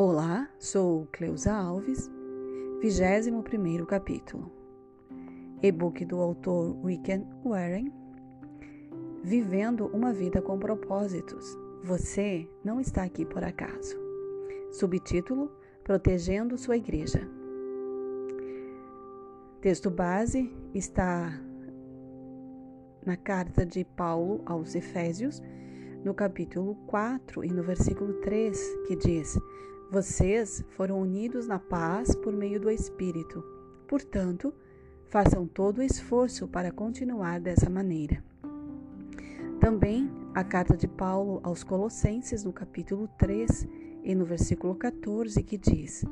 Olá, sou Cleusa Alves, 21 capítulo. E-book do autor Rick Warren. Vivendo uma vida com propósitos. Você não está aqui por acaso. Subtítulo: Protegendo sua igreja. Texto base está na carta de Paulo aos Efésios, no capítulo 4 e no versículo 3, que diz: vocês foram unidos na paz por meio do Espírito. Portanto, façam todo o esforço para continuar dessa maneira. Também a carta de Paulo aos Colossenses, no capítulo 3 e no versículo 14, que diz: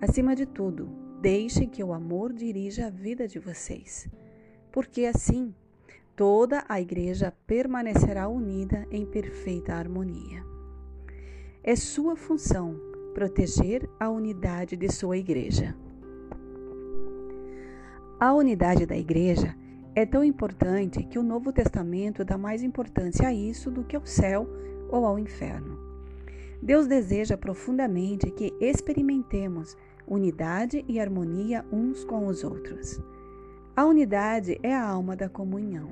Acima de tudo, deixem que o amor dirija a vida de vocês, porque assim toda a igreja permanecerá unida em perfeita harmonia. É sua função proteger a unidade de sua igreja. A unidade da igreja é tão importante que o Novo Testamento dá mais importância a isso do que ao céu ou ao inferno. Deus deseja profundamente que experimentemos unidade e harmonia uns com os outros. A unidade é a alma da comunhão.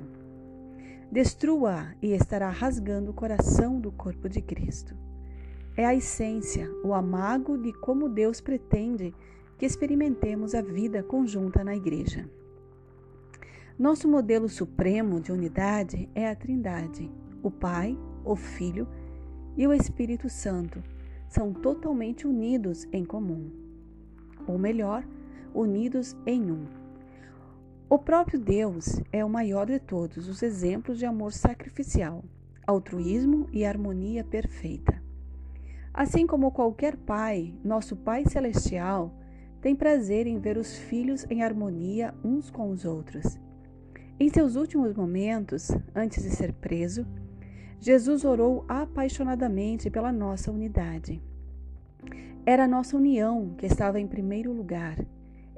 Destrua e estará rasgando o coração do corpo de Cristo é a essência, o amago de como Deus pretende que experimentemos a vida conjunta na Igreja. Nosso modelo supremo de unidade é a Trindade. O Pai, o Filho e o Espírito Santo são totalmente unidos em comum. Ou melhor, unidos em um. O próprio Deus é o maior de todos os exemplos de amor sacrificial, altruísmo e harmonia perfeita. Assim como qualquer pai, nosso Pai Celestial tem prazer em ver os filhos em harmonia uns com os outros. Em seus últimos momentos, antes de ser preso, Jesus orou apaixonadamente pela nossa unidade. Era a nossa união que estava em primeiro lugar,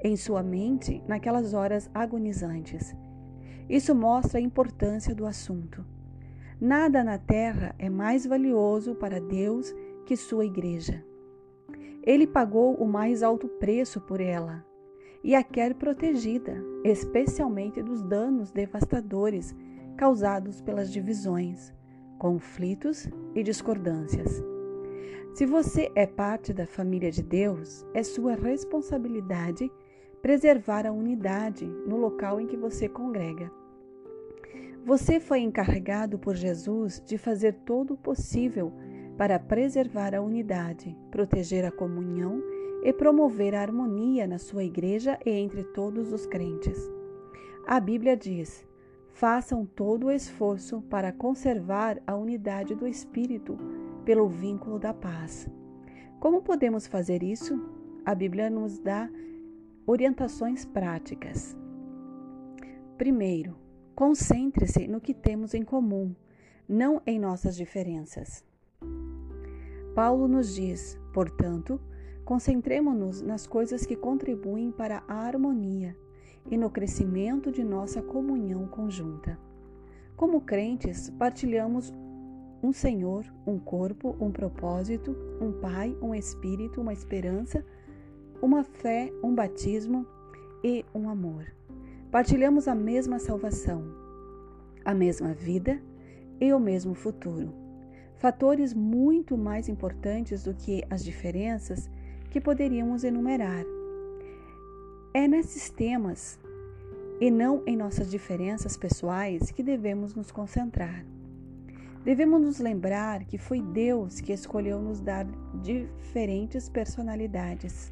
em sua mente, naquelas horas agonizantes. Isso mostra a importância do assunto. Nada na terra é mais valioso para Deus que sua igreja. Ele pagou o mais alto preço por ela e a quer protegida, especialmente dos danos devastadores causados pelas divisões, conflitos e discordâncias. Se você é parte da família de Deus, é sua responsabilidade preservar a unidade no local em que você congrega. Você foi encarregado por Jesus de fazer todo o possível para preservar a unidade, proteger a comunhão e promover a harmonia na sua igreja e entre todos os crentes. A Bíblia diz: façam todo o esforço para conservar a unidade do Espírito pelo vínculo da paz. Como podemos fazer isso? A Bíblia nos dá orientações práticas. Primeiro, concentre-se no que temos em comum, não em nossas diferenças. Paulo nos diz, portanto, concentremos-nos nas coisas que contribuem para a harmonia e no crescimento de nossa comunhão conjunta. Como crentes, partilhamos um Senhor, um corpo, um propósito, um Pai, um Espírito, uma esperança, uma fé, um batismo e um amor. Partilhamos a mesma salvação, a mesma vida e o mesmo futuro fatores muito mais importantes do que as diferenças que poderíamos enumerar. É nesses temas e não em nossas diferenças pessoais que devemos nos concentrar. Devemos nos lembrar que foi Deus que escolheu nos dar diferentes personalidades,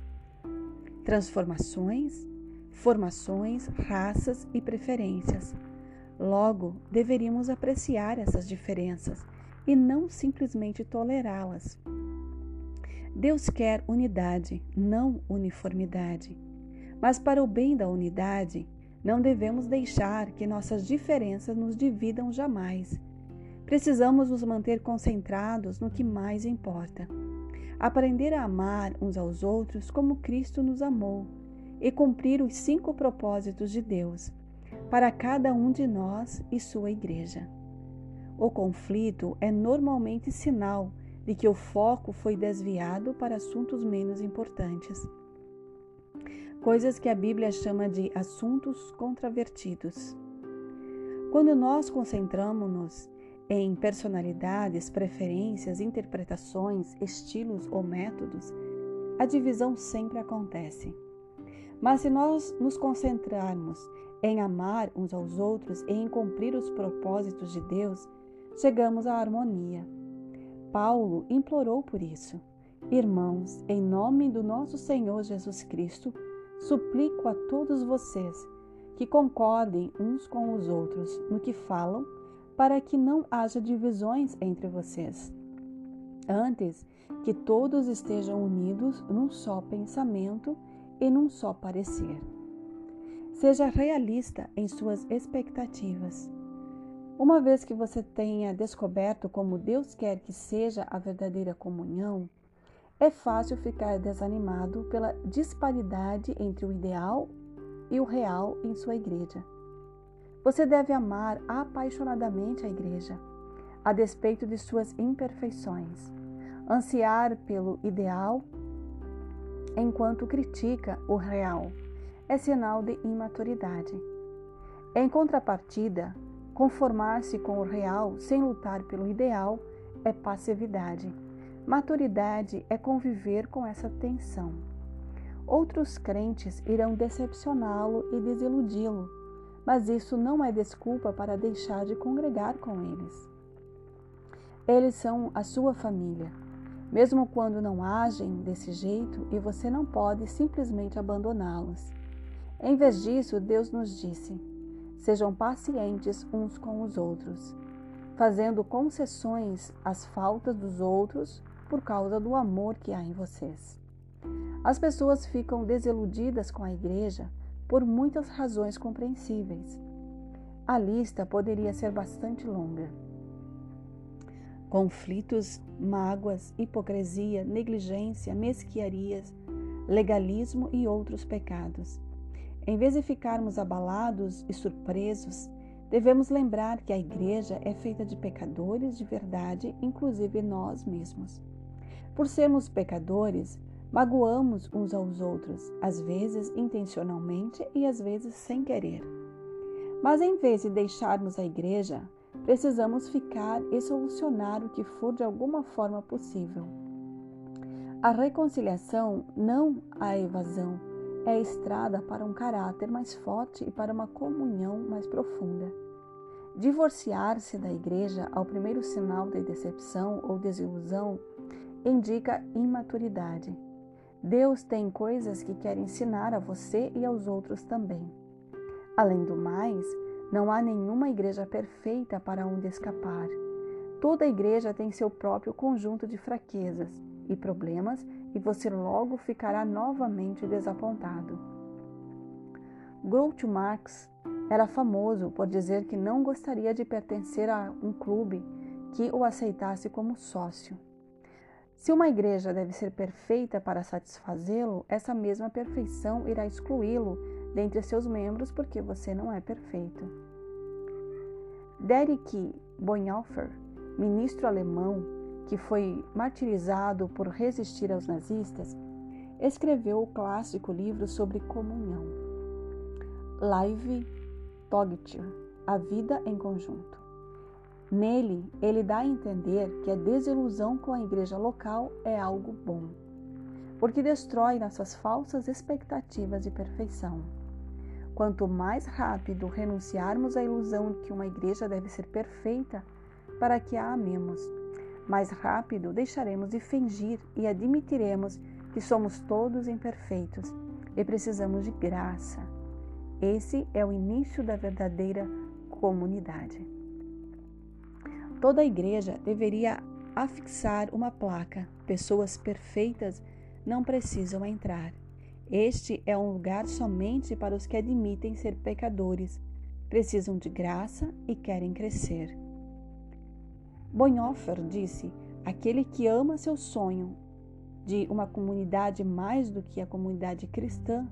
transformações, formações, raças e preferências. Logo, deveríamos apreciar essas diferenças e não simplesmente tolerá-las. Deus quer unidade, não uniformidade. Mas para o bem da unidade, não devemos deixar que nossas diferenças nos dividam jamais. Precisamos nos manter concentrados no que mais importa. Aprender a amar uns aos outros como Cristo nos amou e cumprir os cinco propósitos de Deus para cada um de nós e sua igreja. O conflito é normalmente sinal de que o foco foi desviado para assuntos menos importantes. Coisas que a Bíblia chama de assuntos controvertidos. Quando nós concentramos-nos em personalidades, preferências, interpretações, estilos ou métodos, a divisão sempre acontece. Mas se nós nos concentrarmos em amar uns aos outros e em cumprir os propósitos de Deus, chegamos à harmonia. Paulo implorou por isso. Irmãos, em nome do nosso Senhor Jesus Cristo, suplico a todos vocês que concordem uns com os outros no que falam, para que não haja divisões entre vocês. Antes, que todos estejam unidos num só pensamento e num só parecer. Seja realista em suas expectativas. Uma vez que você tenha descoberto como Deus quer que seja a verdadeira comunhão, é fácil ficar desanimado pela disparidade entre o ideal e o real em sua igreja. Você deve amar apaixonadamente a igreja, a despeito de suas imperfeições, ansiar pelo ideal enquanto critica o real. É sinal de imaturidade. Em contrapartida, conformar-se com o real sem lutar pelo ideal é passividade. Maturidade é conviver com essa tensão. Outros crentes irão decepcioná-lo e desiludi-lo, mas isso não é desculpa para deixar de congregar com eles. Eles são a sua família mesmo quando não agem desse jeito e você não pode simplesmente abandoná-los. Em vez disso, Deus nos disse: sejam pacientes uns com os outros, fazendo concessões às faltas dos outros por causa do amor que há em vocês. As pessoas ficam desiludidas com a igreja por muitas razões compreensíveis. A lista poderia ser bastante longa conflitos, mágoas, hipocrisia, negligência, mesquiarias, legalismo e outros pecados. Em vez de ficarmos abalados e surpresos, devemos lembrar que a igreja é feita de pecadores de verdade, inclusive nós mesmos. Por sermos pecadores, magoamos uns aos outros, às vezes intencionalmente e às vezes sem querer. Mas em vez de deixarmos a igreja, Precisamos ficar e solucionar o que for de alguma forma possível. A reconciliação, não a evasão, é a estrada para um caráter mais forte e para uma comunhão mais profunda. Divorciar-se da igreja ao primeiro sinal de decepção ou desilusão indica imaturidade. Deus tem coisas que quer ensinar a você e aos outros também. Além do mais, não há nenhuma igreja perfeita para onde escapar. Toda igreja tem seu próprio conjunto de fraquezas e problemas e você logo ficará novamente desapontado. Groucho Marx era famoso por dizer que não gostaria de pertencer a um clube que o aceitasse como sócio. Se uma igreja deve ser perfeita para satisfazê-lo, essa mesma perfeição irá excluí-lo dentre seus membros porque você não é perfeito. Derek Bonhoeffer, ministro alemão que foi martirizado por resistir aos nazistas, escreveu o clássico livro sobre comunhão, Live Togtir, A Vida em Conjunto. Nele, ele dá a entender que a desilusão com a igreja local é algo bom, porque destrói nossas falsas expectativas de perfeição. Quanto mais rápido renunciarmos à ilusão de que uma igreja deve ser perfeita para que a amemos, mais rápido deixaremos de fingir e admitiremos que somos todos imperfeitos e precisamos de graça. Esse é o início da verdadeira comunidade. Toda igreja deveria afixar uma placa: pessoas perfeitas não precisam entrar. Este é um lugar somente para os que admitem ser pecadores, precisam de graça e querem crescer. Bonhoeffer disse: aquele que ama seu sonho de uma comunidade mais do que a comunidade cristã,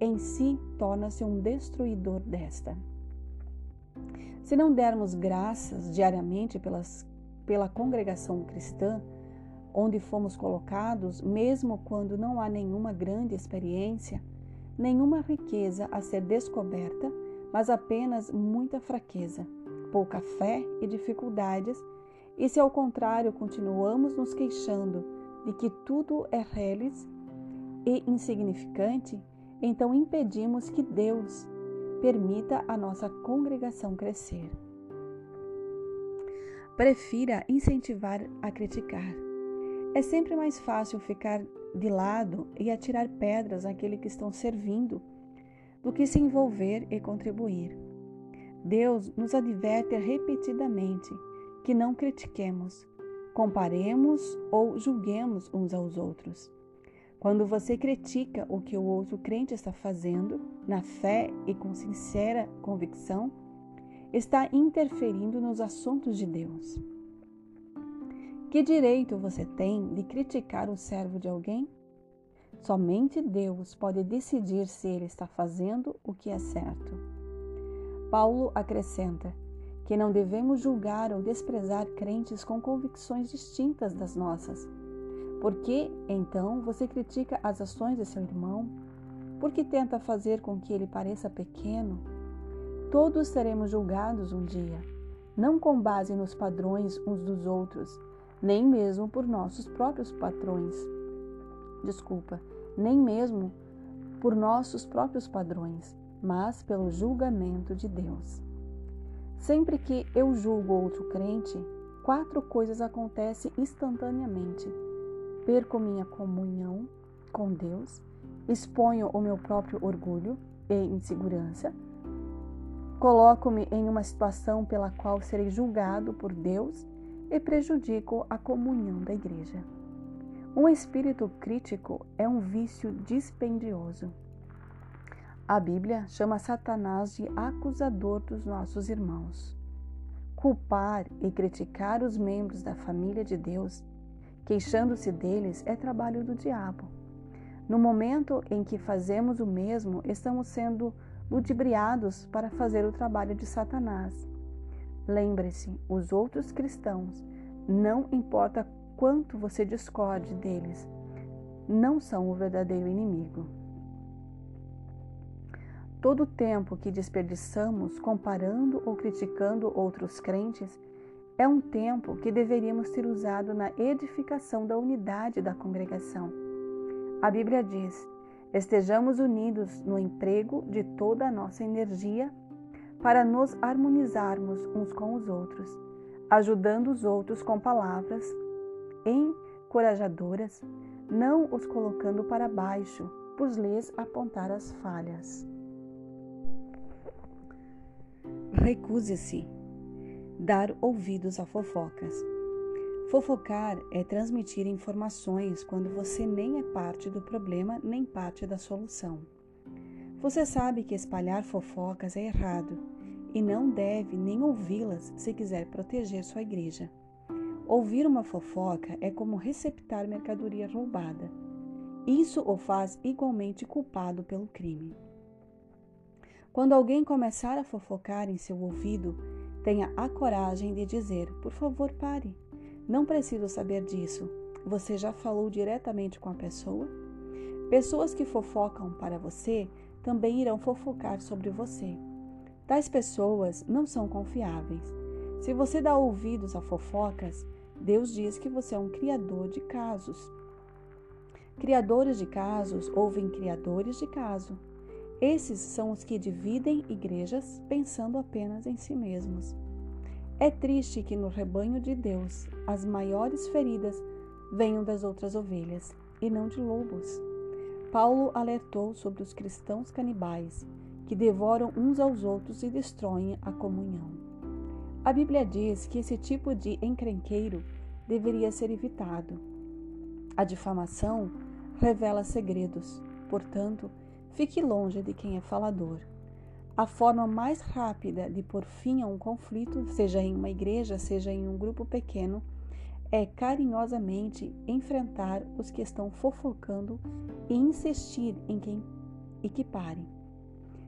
em si torna-se um destruidor desta. Se não dermos graças diariamente pelas, pela congregação cristã, onde fomos colocados, mesmo quando não há nenhuma grande experiência, nenhuma riqueza a ser descoberta, mas apenas muita fraqueza, pouca fé e dificuldades, e se ao contrário continuamos nos queixando de que tudo é reles e insignificante, então impedimos que Deus permita a nossa congregação crescer. Prefira incentivar a criticar. É sempre mais fácil ficar de lado e atirar pedras àqueles que estão servindo do que se envolver e contribuir. Deus nos adverte repetidamente que não critiquemos, comparemos ou julguemos uns aos outros. Quando você critica o que o outro crente está fazendo, na fé e com sincera convicção, está interferindo nos assuntos de Deus. Que direito você tem de criticar o servo de alguém? Somente Deus pode decidir se ele está fazendo o que é certo. Paulo acrescenta que não devemos julgar ou desprezar crentes com convicções distintas das nossas. Por que, então, você critica as ações de seu irmão? Por que tenta fazer com que ele pareça pequeno? Todos seremos julgados um dia, não com base nos padrões uns dos outros, nem mesmo por nossos próprios patrões. Desculpa, nem mesmo por nossos próprios padrões, mas pelo julgamento de Deus. Sempre que eu julgo outro crente, quatro coisas acontecem instantaneamente. Perco minha comunhão com Deus, exponho o meu próprio orgulho e insegurança, coloco-me em uma situação pela qual serei julgado por Deus e prejudico a comunhão da igreja. Um espírito crítico é um vício dispendioso. A Bíblia chama Satanás de acusador dos nossos irmãos. Culpar e criticar os membros da família de Deus, queixando-se deles, é trabalho do diabo. No momento em que fazemos o mesmo, estamos sendo ludibriados para fazer o trabalho de Satanás. Lembre-se, os outros cristãos, não importa quanto você discorde deles, não são o verdadeiro inimigo. Todo o tempo que desperdiçamos comparando ou criticando outros crentes é um tempo que deveríamos ter usado na edificação da unidade da congregação. A Bíblia diz: estejamos unidos no emprego de toda a nossa energia para nos harmonizarmos uns com os outros, ajudando os outros com palavras encorajadoras, não os colocando para baixo, por lhes apontar as falhas. Recuse-se dar ouvidos a fofocas. Fofocar é transmitir informações quando você nem é parte do problema nem parte da solução. Você sabe que espalhar fofocas é errado e não deve nem ouvi-las se quiser proteger sua igreja. Ouvir uma fofoca é como receptar mercadoria roubada. Isso o faz igualmente culpado pelo crime. Quando alguém começar a fofocar em seu ouvido, tenha a coragem de dizer: Por favor, pare. Não preciso saber disso. Você já falou diretamente com a pessoa? Pessoas que fofocam para você também irão fofocar sobre você. Tais pessoas não são confiáveis. Se você dá ouvidos a fofocas, Deus diz que você é um criador de casos. Criadores de casos ouvem criadores de caso. Esses são os que dividem igrejas pensando apenas em si mesmos. É triste que no rebanho de Deus as maiores feridas venham das outras ovelhas e não de lobos. Paulo alertou sobre os cristãos canibais que devoram uns aos outros e destroem a comunhão. A Bíblia diz que esse tipo de encrenqueiro deveria ser evitado. A difamação revela segredos, portanto, fique longe de quem é falador. A forma mais rápida de pôr fim a um conflito, seja em uma igreja, seja em um grupo pequeno, é carinhosamente enfrentar os que estão fofocando e insistir em quem equiparem.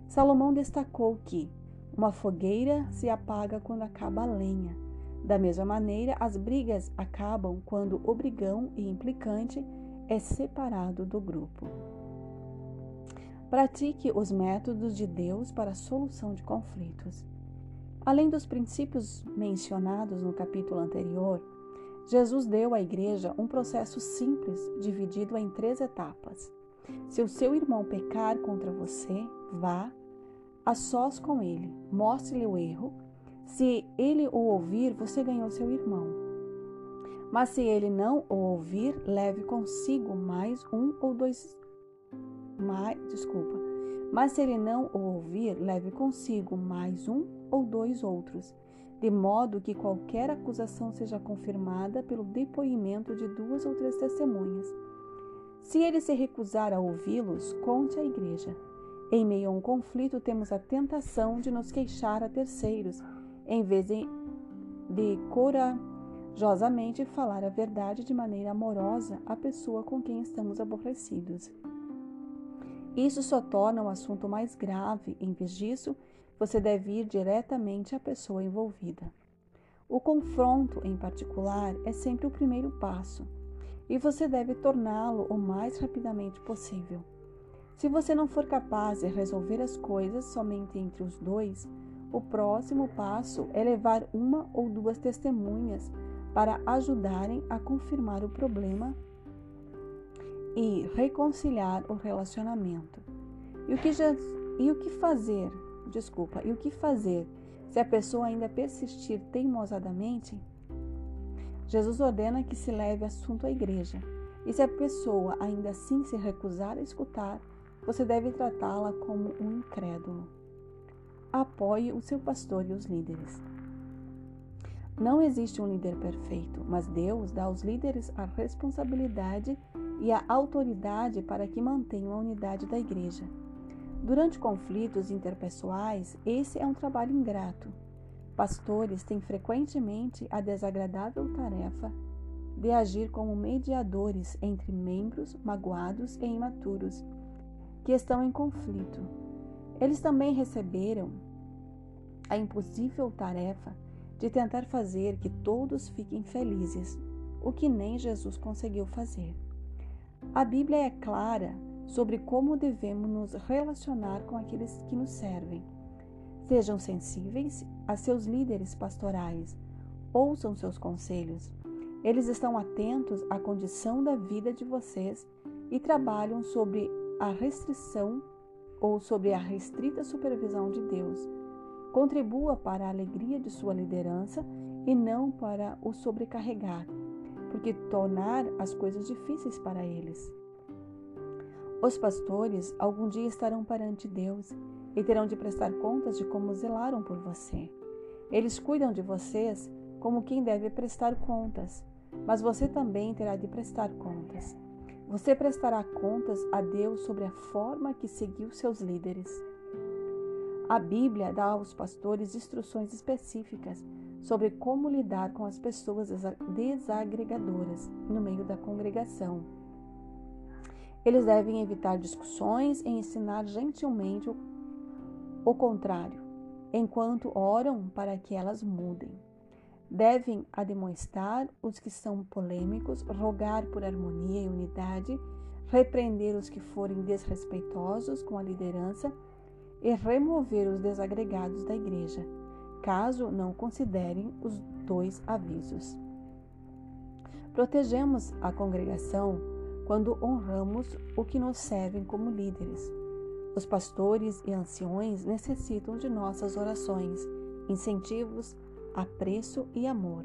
Salomão destacou que uma fogueira se apaga quando acaba a lenha, Da mesma maneira, as brigas acabam quando o brigão e implicante é separado do grupo. Pratique os métodos de Deus para a solução de conflitos. Além dos princípios mencionados no capítulo anterior, Jesus deu à igreja um processo simples, dividido em três etapas. Se o seu irmão pecar contra você, vá a sós com ele, mostre-lhe o erro. Se ele o ouvir, você ganhou seu irmão. Mas se ele não o ouvir, leve consigo mais um ou dois. Mais, desculpa. Mas se ele não o ouvir, leve consigo mais um ou dois outros, de modo que qualquer acusação seja confirmada pelo depoimento de duas ou três testemunhas. Se ele se recusar a ouvi-los, conte à igreja. Em meio a um conflito, temos a tentação de nos queixar a terceiros, em vez de, de corajosamente falar a verdade de maneira amorosa à pessoa com quem estamos aborrecidos. Isso só torna o assunto mais grave. Em vez disso, você deve ir diretamente à pessoa envolvida. O confronto, em particular, é sempre o primeiro passo e você deve torná-lo o mais rapidamente possível. Se você não for capaz de resolver as coisas somente entre os dois, o próximo passo é levar uma ou duas testemunhas para ajudarem a confirmar o problema e reconciliar o relacionamento. E o que, já, e o que fazer? Desculpa, e o que fazer se a pessoa ainda persistir teimosadamente? Jesus ordena que se leve assunto à igreja. E se a pessoa ainda assim se recusar a escutar, você deve tratá-la como um incrédulo. Apoie o seu pastor e os líderes. Não existe um líder perfeito, mas Deus dá aos líderes a responsabilidade e a autoridade para que mantenham a unidade da igreja. Durante conflitos interpessoais, esse é um trabalho ingrato Pastores têm frequentemente a desagradável tarefa de agir como mediadores entre membros magoados e imaturos que estão em conflito. Eles também receberam a impossível tarefa de tentar fazer que todos fiquem felizes, o que nem Jesus conseguiu fazer. A Bíblia é clara sobre como devemos nos relacionar com aqueles que nos servem. Sejam sensíveis a seus líderes pastorais, ouçam seus conselhos. Eles estão atentos à condição da vida de vocês e trabalham sobre a restrição ou sobre a restrita supervisão de Deus. Contribua para a alegria de sua liderança e não para o sobrecarregar, porque tornar as coisas difíceis para eles. Os pastores algum dia estarão perante Deus e terão de prestar contas de como zelaram por você. Eles cuidam de vocês como quem deve prestar contas, mas você também terá de prestar contas. Você prestará contas a Deus sobre a forma que seguiu seus líderes. A Bíblia dá aos pastores instruções específicas sobre como lidar com as pessoas desagregadoras no meio da congregação. Eles devem evitar discussões e ensinar gentilmente o contrário, enquanto oram para que elas mudem. Devem admoestar os que são polêmicos, rogar por harmonia e unidade, repreender os que forem desrespeitosos com a liderança e remover os desagregados da igreja, caso não considerem os dois avisos. Protegemos a congregação quando honramos o que nos servem como líderes os pastores e anciões necessitam de nossas orações, incentivos, apreço e amor.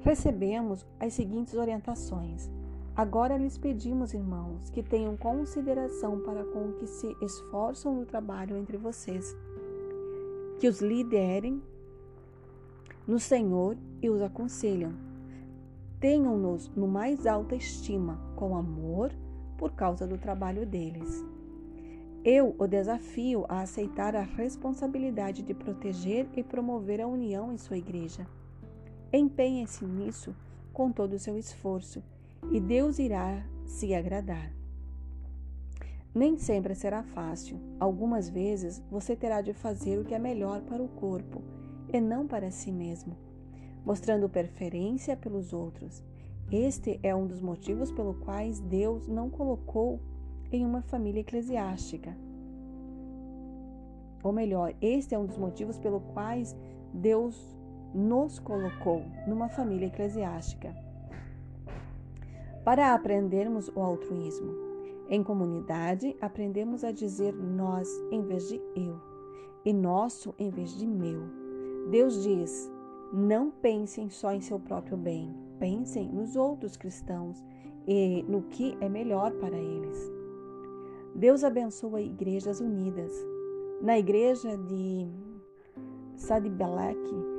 Recebemos as seguintes orientações. Agora lhes pedimos, irmãos, que tenham consideração para com o que se esforçam no trabalho entre vocês, que os liderem no Senhor e os aconselham. Tenham-nos no mais alta estima, com amor, por causa do trabalho deles. Eu o desafio a aceitar a responsabilidade de proteger e promover a união em sua igreja. Empenhe-se nisso com todo o seu esforço e Deus irá se agradar. Nem sempre será fácil. Algumas vezes você terá de fazer o que é melhor para o corpo e não para si mesmo. mostrando preferência pelos outros. Este é um dos motivos pelo quais Deus não colocou em uma família eclesiástica. Ou melhor, este é um dos motivos pelo quais Deus nos colocou numa família eclesiástica. Para aprendermos o altruísmo. Em comunidade, aprendemos a dizer nós em vez de eu e nosso em vez de meu. Deus diz: não pensem só em seu próprio bem, pensem nos outros cristãos e no que é melhor para eles. Deus abençoa igrejas unidas. Na igreja de Sadibelek,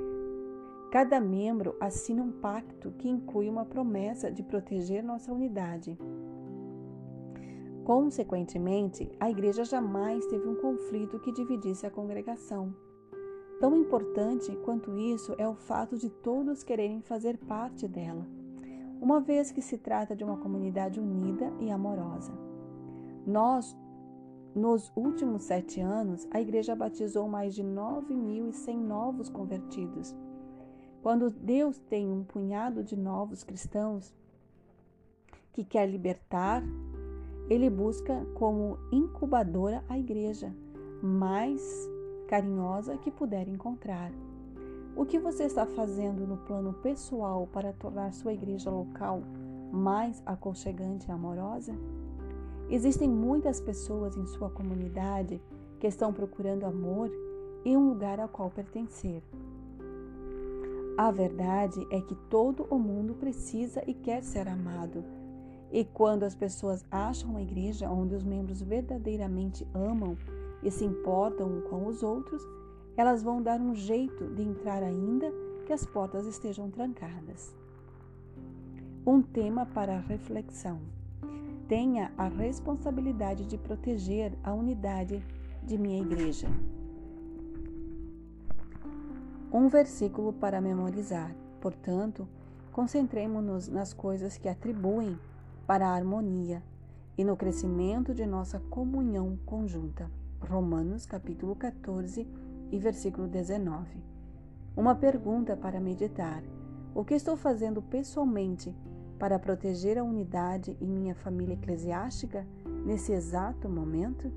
cada membro assina um pacto que inclui uma promessa de proteger nossa unidade. Consequentemente, a igreja jamais teve um conflito que dividisse a congregação. Tão importante quanto isso é o fato de todos quererem fazer parte dela, uma vez que se trata de uma comunidade unida e amorosa. Nós, nos últimos sete anos, a igreja batizou mais de 9.100 novos convertidos. Quando Deus tem um punhado de novos cristãos que quer libertar, ele busca como incubadora a igreja mais carinhosa que puder encontrar. O que você está fazendo no plano pessoal para tornar sua igreja local mais aconchegante e amorosa? Existem muitas pessoas em sua comunidade que estão procurando amor e um lugar ao qual pertencer. A verdade é que todo o mundo precisa e quer ser amado. E quando as pessoas acham uma igreja onde os membros verdadeiramente amam e se importam com os outros, elas vão dar um jeito de entrar ainda que as portas estejam trancadas. Um tema para reflexão. Tenha a responsabilidade de proteger a unidade de minha igreja. Um versículo para memorizar. Portanto, concentremos-nos nas coisas que atribuem para a harmonia e no crescimento de nossa comunhão conjunta. Romanos capítulo 14 e versículo 19. Uma pergunta para meditar: O que estou fazendo pessoalmente para proteger a unidade em minha família eclesiástica nesse exato momento?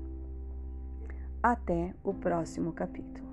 Até o próximo capítulo.